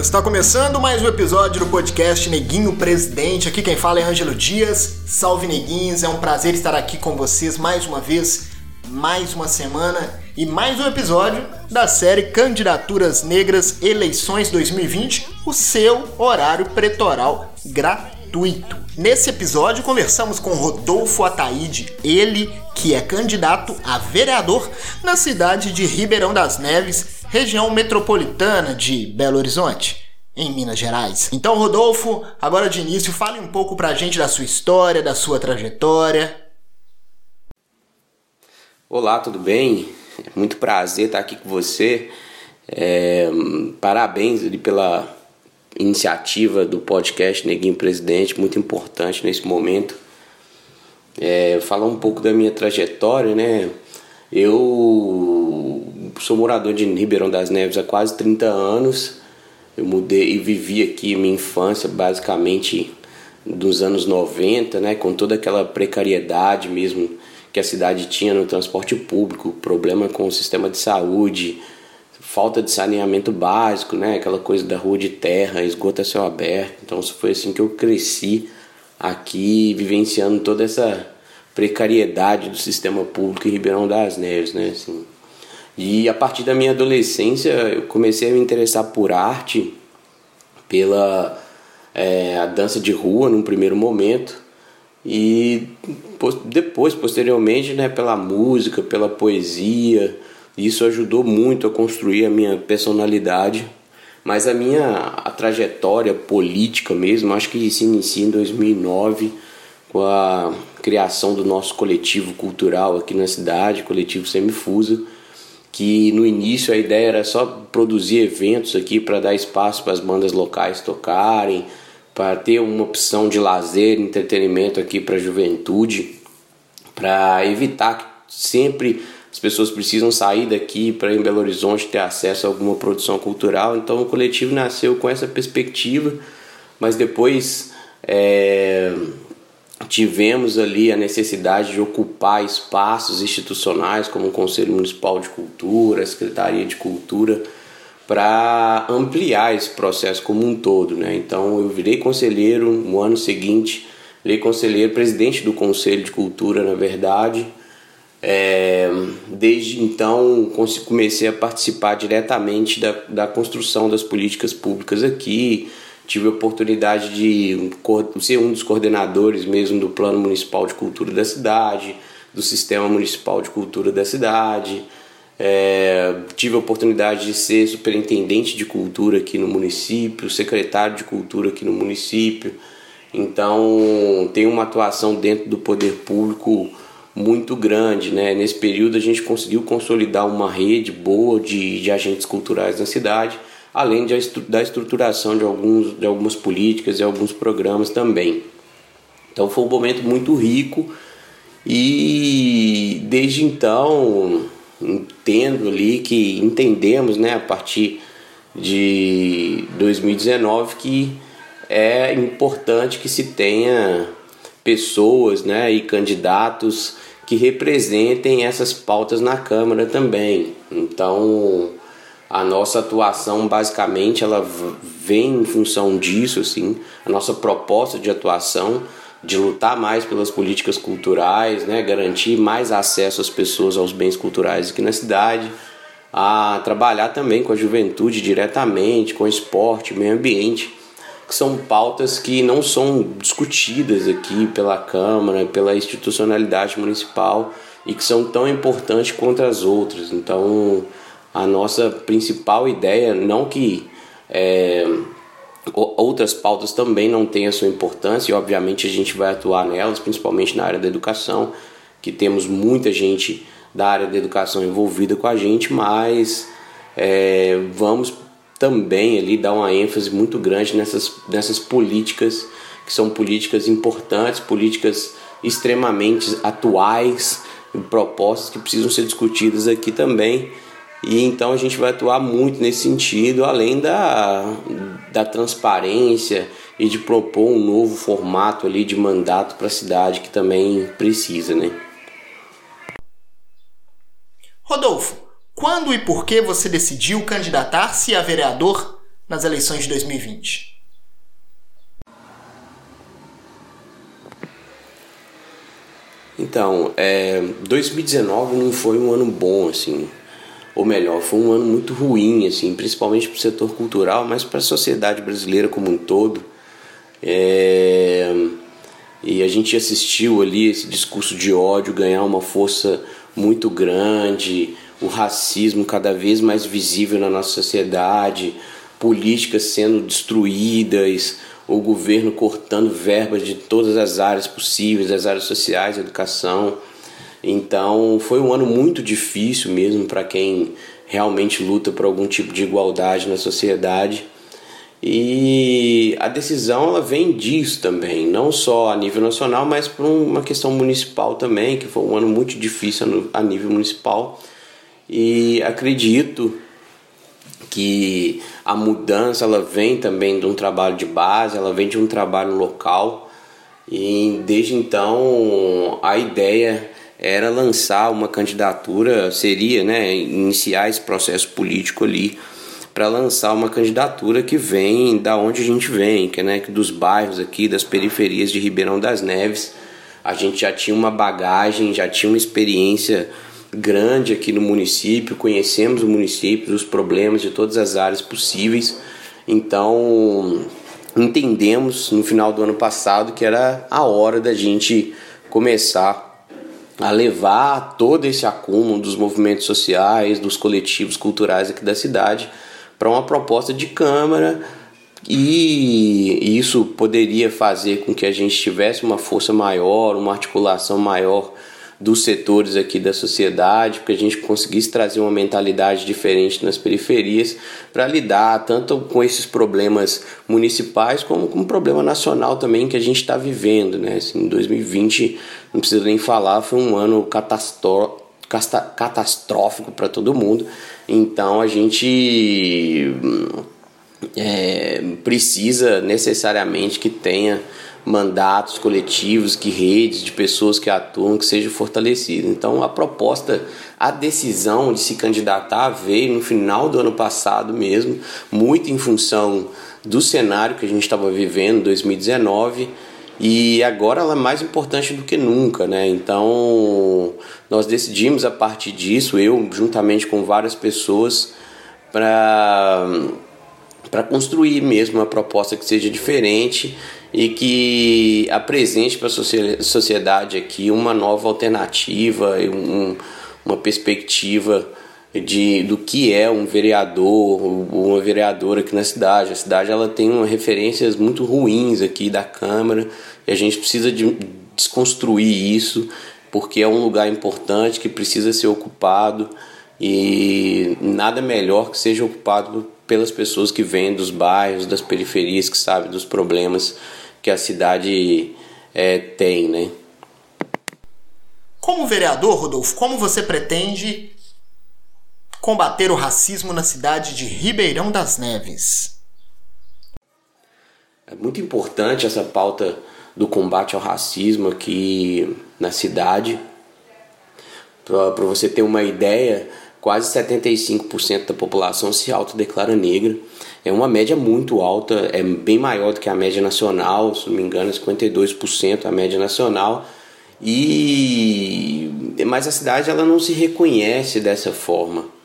Está começando mais um episódio do podcast Neguinho Presidente. Aqui quem fala é Ângelo Dias. Salve Neguinhos, é um prazer estar aqui com vocês mais uma vez, mais uma semana e mais um episódio da série Candidaturas Negras Eleições 2020, o seu horário pretoral gratuito. Nesse episódio conversamos com Rodolfo Ataíde, ele que é candidato a vereador na cidade de Ribeirão das Neves, região metropolitana de Belo Horizonte, em Minas Gerais. Então, Rodolfo, agora de início, fale um pouco pra gente da sua história, da sua trajetória. Olá, tudo bem? É muito prazer estar aqui com você. É, parabéns pela iniciativa do podcast Neguinho Presidente, muito importante nesse momento. É, falar um pouco da minha trajetória, né? Eu sou morador de Ribeirão das Neves há quase 30 anos. Eu mudei e vivi aqui minha infância basicamente dos anos 90, né, com toda aquela precariedade mesmo que a cidade tinha no transporte público, problema com o sistema de saúde, falta de saneamento básico, né, aquela coisa da rua de terra, esgoto a céu aberto. Então foi assim que eu cresci aqui, vivenciando toda essa precariedade do sistema público em Ribeirão das Neves, né, assim. E a partir da minha adolescência eu comecei a me interessar por arte, pela é, a dança de rua num primeiro momento e depois, posteriormente, né, pela música, pela poesia. Isso ajudou muito a construir a minha personalidade. Mas a minha a trajetória política mesmo, acho que se inicia em 2009 com a criação do nosso coletivo cultural aqui na cidade, coletivo Semifusa que no início a ideia era só produzir eventos aqui para dar espaço para as bandas locais tocarem, para ter uma opção de lazer, entretenimento aqui para a juventude, para evitar que sempre as pessoas precisam sair daqui para em Belo Horizonte ter acesso a alguma produção cultural. Então o coletivo nasceu com essa perspectiva, mas depois é, tivemos ali a necessidade de ocupar espaços institucionais como o Conselho Municipal de Cultura, a Secretaria de Cultura, para ampliar esse processo como um todo. Né? Então eu virei conselheiro no ano seguinte, virei conselheiro, presidente do Conselho de Cultura, na verdade. É, desde então comecei a participar diretamente da, da construção das políticas públicas aqui, tive a oportunidade de ser um dos coordenadores mesmo do Plano Municipal de Cultura da cidade, do Sistema Municipal de Cultura da cidade. É, tive a oportunidade de ser superintendente de cultura aqui no município, secretário de cultura aqui no município. Então, tem uma atuação dentro do poder público muito grande. Né? Nesse período, a gente conseguiu consolidar uma rede boa de, de agentes culturais na cidade além de, da estruturação de, alguns, de algumas políticas e alguns programas também. Então foi um momento muito rico e desde então entendo ali que entendemos né, a partir de 2019 que é importante que se tenha pessoas né, e candidatos que representem essas pautas na Câmara também. Então a nossa atuação basicamente ela vem em função disso assim. A nossa proposta de atuação de lutar mais pelas políticas culturais né? Garantir mais acesso às pessoas aos bens culturais aqui na cidade. A trabalhar também com a juventude diretamente com esporte meio ambiente que são pautas que não são discutidas aqui pela câmara pela institucionalidade municipal e que são tão importantes quanto as outras. Então a nossa principal ideia, não que é, outras pautas também não tenham sua importância, e obviamente a gente vai atuar nelas, principalmente na área da educação, que temos muita gente da área da educação envolvida com a gente, mas é, vamos também ali dar uma ênfase muito grande nessas, nessas políticas que são políticas importantes, políticas extremamente atuais, propostas que precisam ser discutidas aqui também e então a gente vai atuar muito nesse sentido, além da, da transparência e de propor um novo formato ali de mandato para a cidade que também precisa, né? Rodolfo, quando e por que você decidiu candidatar-se a vereador nas eleições de 2020? Então, é, 2019 não foi um ano bom, assim, ou melhor, foi um ano muito ruim, assim, principalmente para o setor cultural, mas para a sociedade brasileira como um todo. É, e a gente assistiu ali esse discurso de ódio ganhar uma força muito grande, o racismo cada vez mais visível na nossa sociedade, políticas sendo destruídas, o governo cortando verbas de todas as áreas possíveis, as áreas sociais, educação. Então foi um ano muito difícil mesmo para quem realmente luta por algum tipo de igualdade na sociedade. E a decisão ela vem disso também, não só a nível nacional, mas por uma questão municipal também, que foi um ano muito difícil a nível municipal. E acredito que a mudança ela vem também de um trabalho de base, ela vem de um trabalho local e desde então a ideia era lançar uma candidatura, seria, né, iniciar esse processo político ali para lançar uma candidatura que vem da onde a gente vem, que é né, dos bairros aqui, das periferias de Ribeirão das Neves. A gente já tinha uma bagagem, já tinha uma experiência grande aqui no município, conhecemos o município, os problemas de todas as áreas possíveis. Então, entendemos no final do ano passado que era a hora da gente começar a levar todo esse acúmulo dos movimentos sociais, dos coletivos culturais aqui da cidade para uma proposta de Câmara e isso poderia fazer com que a gente tivesse uma força maior, uma articulação maior dos setores aqui da sociedade, porque a gente conseguisse trazer uma mentalidade diferente nas periferias para lidar tanto com esses problemas municipais como com o problema nacional também que a gente está vivendo, né? Assim, 2020, não precisa nem falar, foi um ano catastrófico para todo mundo. Então a gente é, precisa necessariamente que tenha mandatos coletivos, que redes de pessoas que atuam, que sejam fortalecidas. Então a proposta, a decisão de se candidatar veio no final do ano passado mesmo, muito em função do cenário que a gente estava vivendo em 2019 e agora ela é mais importante do que nunca, né? Então nós decidimos a partir disso, eu juntamente com várias pessoas, para para construir mesmo uma proposta que seja diferente e que apresente para a sociedade aqui uma nova alternativa, um, uma perspectiva de, do que é um vereador, uma vereadora aqui na cidade. A cidade ela tem uma referências muito ruins aqui da Câmara e a gente precisa de desconstruir isso porque é um lugar importante que precisa ser ocupado e nada melhor que seja ocupado pelas pessoas que vêm dos bairros, das periferias, que sabem dos problemas que a cidade é, tem, né? Como vereador, Rodolfo, como você pretende combater o racismo na cidade de Ribeirão das Neves? É muito importante essa pauta do combate ao racismo aqui na cidade. Para você ter uma ideia, quase 75% da população se autodeclara negra. É uma média muito alta, é bem maior do que a média nacional, se não me engano, 52% a média nacional. E mas a cidade ela não se reconhece dessa forma.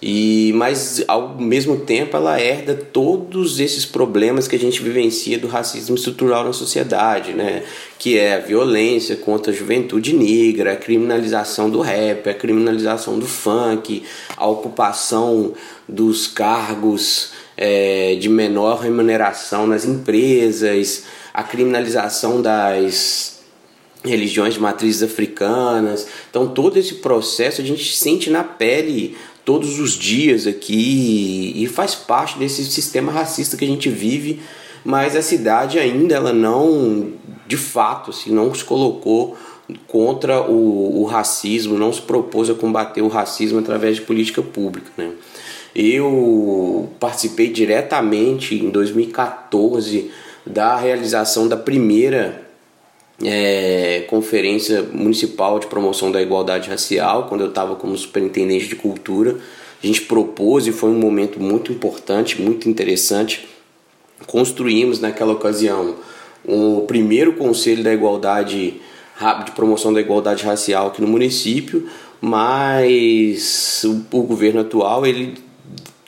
E mas ao mesmo tempo ela herda todos esses problemas que a gente vivencia do racismo estrutural na sociedade, né? Que é a violência contra a juventude negra, a criminalização do rap, a criminalização do funk, a ocupação dos cargos é, de menor remuneração nas empresas, a criminalização das religiões de matrizes africanas. Então todo esse processo a gente sente na pele todos os dias aqui e faz parte desse sistema racista que a gente vive, mas a cidade ainda ela não, de fato, assim, não se colocou contra o, o racismo, não se propôs a combater o racismo através de política pública, né? Eu participei diretamente em 2014 da realização da primeira é, Conferência Municipal de Promoção da Igualdade Racial, quando eu estava como superintendente de cultura. A gente propôs e foi um momento muito importante, muito interessante. Construímos naquela ocasião o primeiro Conselho da Igualdade de promoção da igualdade racial aqui no município, mas o, o governo atual ele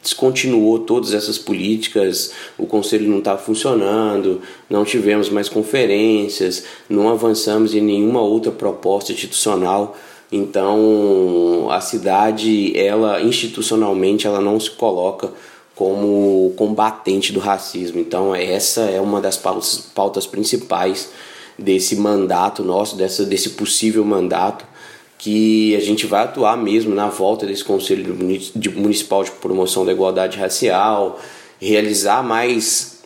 descontinuou todas essas políticas, o conselho não estava funcionando, não tivemos mais conferências, não avançamos em nenhuma outra proposta institucional. Então, a cidade, ela institucionalmente, ela não se coloca como combatente do racismo. Então, essa é uma das pautas, pautas principais desse mandato nosso, dessa, desse possível mandato que a gente vai atuar mesmo na volta desse Conselho Municipal de Promoção da Igualdade Racial, realizar mais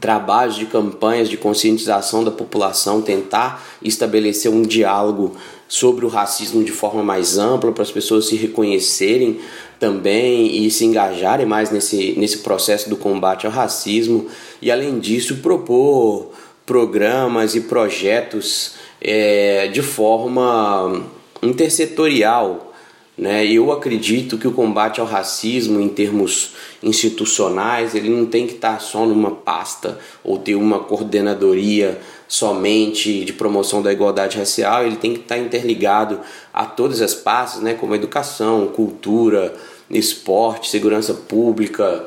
trabalhos de campanhas de conscientização da população, tentar estabelecer um diálogo sobre o racismo de forma mais ampla para as pessoas se reconhecerem também e se engajarem mais nesse, nesse processo do combate ao racismo. E além disso propor programas e projetos é, de forma intersetorial. Né? Eu acredito que o combate ao racismo em termos institucionais ele não tem que estar só numa pasta ou ter uma coordenadoria somente de promoção da igualdade racial, ele tem que estar interligado a todas as pastas, né? como educação, cultura, esporte, segurança pública,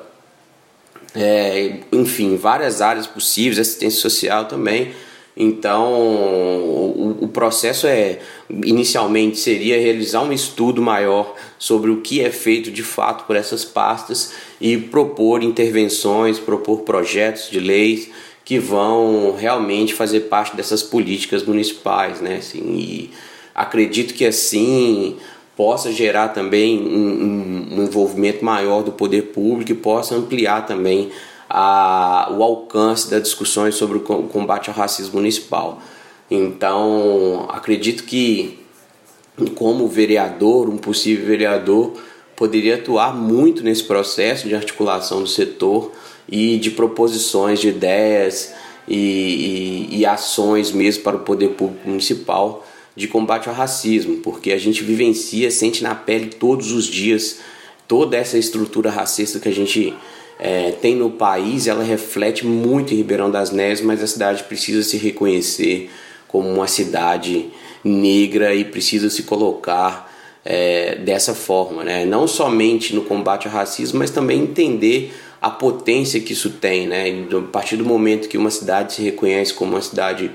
é, enfim, várias áreas possíveis, assistência social também então, o, o, processo é inicialmente seria realizar um estudo maior sobre o que é feito de fato por essas pastas e propor intervenções, propor projetos de leis que vão realmente fazer parte dessas políticas municipais, né? Assim, e acredito que assim possa gerar também um, um envolvimento maior do poder público e possa ampliar também a, o alcance das discussões sobre o combate ao racismo municipal. Então, acredito que, como vereador, um possível vereador, poderia atuar muito nesse processo de articulação do setor e de proposições de ideias e, e, e ações mesmo para o poder público municipal de combate ao racismo, porque a gente vivencia, sente na pele todos os dias toda essa estrutura racista que a gente é, tem no país, ela reflete muito em Ribeirão das Neves, mas a cidade precisa se reconhecer como uma cidade negra e precisa se colocar é, dessa forma, né? não somente no combate ao racismo, mas também entender a potência que isso tem. Né? A partir do momento que uma cidade se reconhece como uma cidade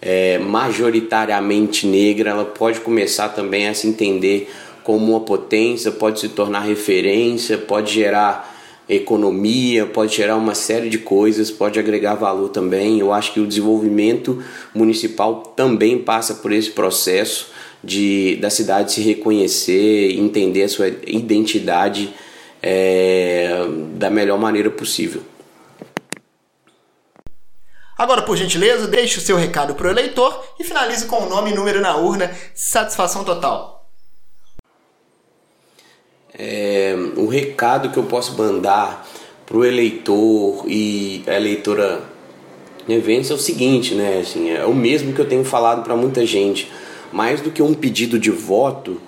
é, majoritariamente negra, ela pode começar também a se entender como uma potência, pode se tornar referência, pode gerar economia, pode gerar uma série de coisas, pode agregar valor também. Eu acho que o desenvolvimento municipal também passa por esse processo de da cidade se reconhecer, entender a sua identidade é, da melhor maneira possível. Agora, por gentileza, deixe o seu recado para o eleitor e finalize com o nome e número na urna. Satisfação total. É, o recado que eu posso mandar para o eleitor e a eleitora eventos é o seguinte, né? Assim, é o mesmo que eu tenho falado para muita gente. Mais do que um pedido de voto,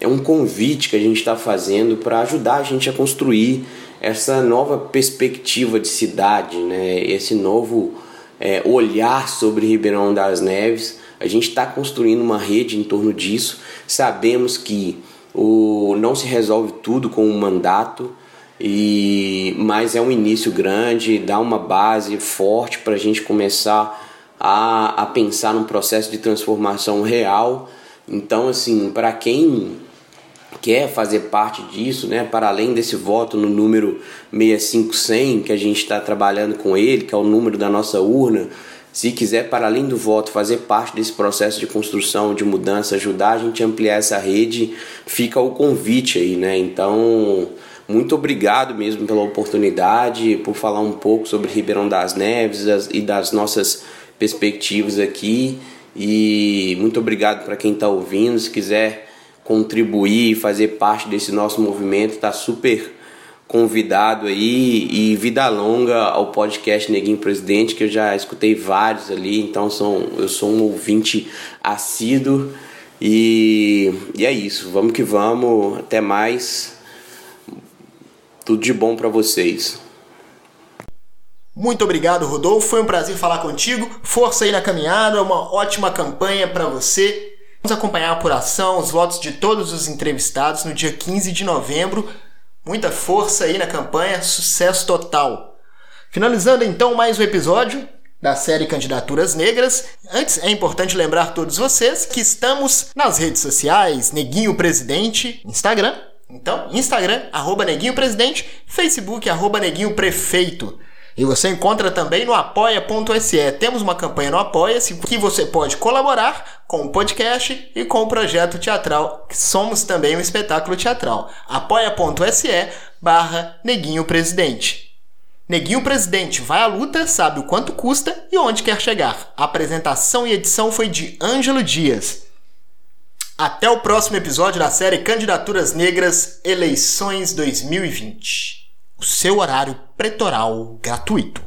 é um convite que a gente está fazendo para ajudar a gente a construir essa nova perspectiva de cidade, né? Esse novo é, olhar sobre Ribeirão das Neves. A gente está construindo uma rede em torno disso. Sabemos que o, não se resolve tudo com um mandato, e mas é um início grande, dá uma base forte para a gente começar a, a pensar num processo de transformação real. Então, assim, para quem quer fazer parte disso, né, para além desse voto no número 65100 que a gente está trabalhando com ele, que é o número da nossa urna, se quiser, para além do voto, fazer parte desse processo de construção, de mudança, ajudar a gente a ampliar essa rede, fica o convite aí, né? Então, muito obrigado mesmo pela oportunidade, por falar um pouco sobre Ribeirão das Neves e das nossas perspectivas aqui. E muito obrigado para quem está ouvindo. Se quiser contribuir e fazer parte desse nosso movimento, está super convidado aí e vida longa ao podcast Neguinho Presidente, que eu já escutei vários ali, então são, eu sou um ouvinte assíduo e, e é isso, vamos que vamos, até mais, Tudo de bom para vocês. Muito obrigado, Rodolfo. Foi um prazer falar contigo. Força aí na caminhada, uma ótima campanha para você. Vamos acompanhar a apuração, os votos de todos os entrevistados no dia 15 de novembro. Muita força aí na campanha, sucesso total. Finalizando então mais um episódio da série Candidaturas Negras. Antes é importante lembrar todos vocês que estamos nas redes sociais, Neguinho Presidente, Instagram. Então, Instagram, arroba Neguinho Presidente, Facebook, arroba Neguinho Prefeito. E você encontra também no apoia.se. Temos uma campanha no Apoia-se que você pode colaborar com o podcast e com o projeto teatral, que somos também um espetáculo teatral. apoia.se barra Neguinho Presidente. Neguinho Presidente vai à luta, sabe o quanto custa e onde quer chegar. A apresentação e edição foi de Ângelo Dias. Até o próximo episódio da série Candidaturas Negras Eleições 2020 o seu horário pretoral gratuito.